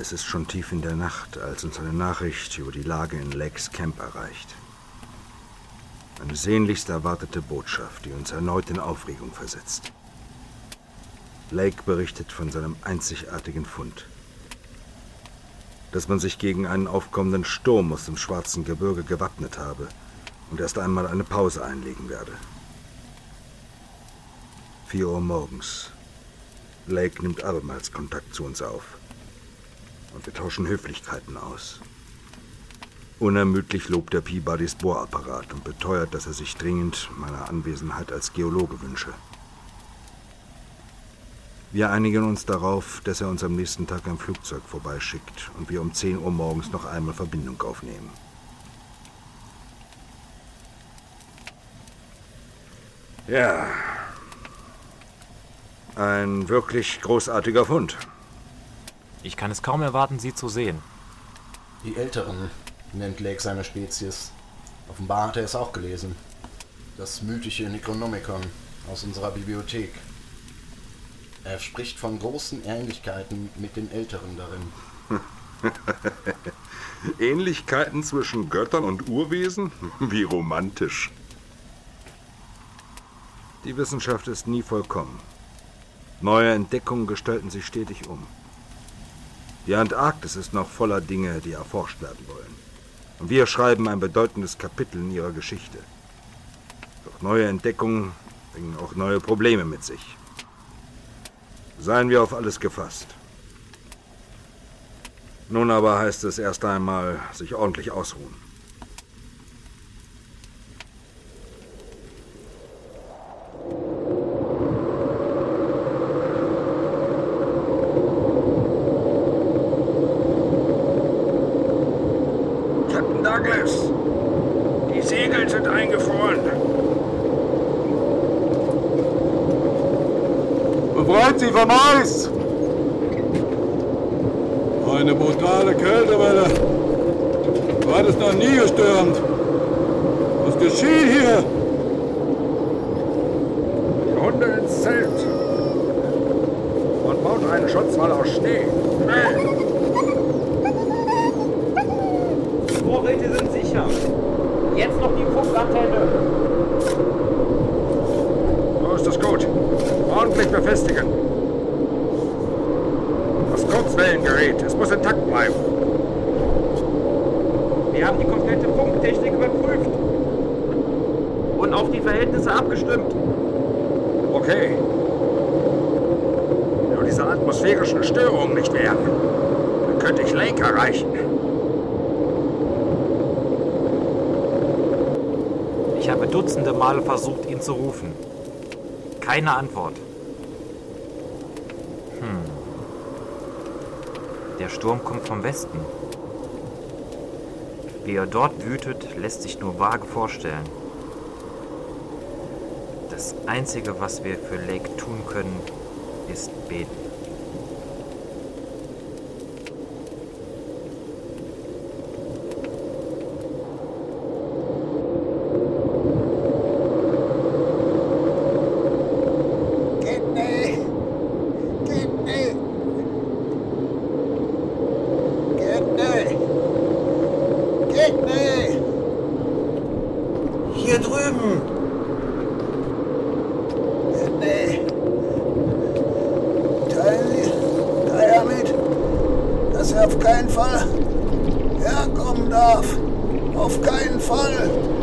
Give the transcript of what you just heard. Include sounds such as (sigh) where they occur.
Es ist schon tief in der Nacht, als uns eine Nachricht über die Lage in Lakes Camp erreicht. Eine sehnlichst erwartete Botschaft, die uns erneut in Aufregung versetzt. Lake berichtet von seinem einzigartigen Fund. Dass man sich gegen einen aufkommenden Sturm aus dem schwarzen Gebirge gewappnet habe und erst einmal eine Pause einlegen werde. Vier Uhr morgens. Lake nimmt abermals Kontakt zu uns auf. Und wir tauschen Höflichkeiten aus. Unermüdlich lobt der Peabodys Bohrapparat und beteuert, dass er sich dringend meiner Anwesenheit als Geologe wünsche. Wir einigen uns darauf, dass er uns am nächsten Tag ein Flugzeug vorbeischickt und wir um 10 Uhr morgens noch einmal Verbindung aufnehmen. Ja. Ein wirklich großartiger Fund. Ich kann es kaum erwarten, Sie zu sehen. Die Älteren nennt Lake seine Spezies. Offenbar hat er es auch gelesen. Das mythische Necronomicon aus unserer Bibliothek. Er spricht von großen Ähnlichkeiten mit den Älteren darin. (laughs) Ähnlichkeiten zwischen Göttern und Urwesen? (laughs) Wie romantisch. Die Wissenschaft ist nie vollkommen. Neue Entdeckungen gestalten sich stetig um. Die Antarktis ist noch voller Dinge, die erforscht werden wollen. Und wir schreiben ein bedeutendes Kapitel in ihrer Geschichte. Doch neue Entdeckungen bringen auch neue Probleme mit sich. Seien wir auf alles gefasst. Nun aber heißt es erst einmal sich ordentlich ausruhen. Segel sind eingefroren. Befreit sie vom Eis! Eine brutale Kältewelle. Du hattest noch nie gestürmt. Was geschieht hier? Die Hunde ins Zelt. Und baut einen Schutzwall aus Schnee. Vorräte sind sicher. Jetzt noch die Funkantenne. So ist es gut. Ordentlich befestigen. Das Kurzwellengerät, es muss intakt bleiben. Wir haben die komplette Funktechnik überprüft. Und auf die Verhältnisse abgestimmt. Okay. Wenn nur diese atmosphärischen Störungen nicht wären, dann könnte ich Lake erreichen. Ich habe dutzende Male versucht, ihn zu rufen. Keine Antwort. Hm. Der Sturm kommt vom Westen. Wie er dort wütet, lässt sich nur vage vorstellen. Das Einzige, was wir für Lake tun können, ist beten. Auf keinen Fall herkommen darf. Auf keinen Fall!